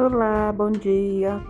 Olá, bom dia.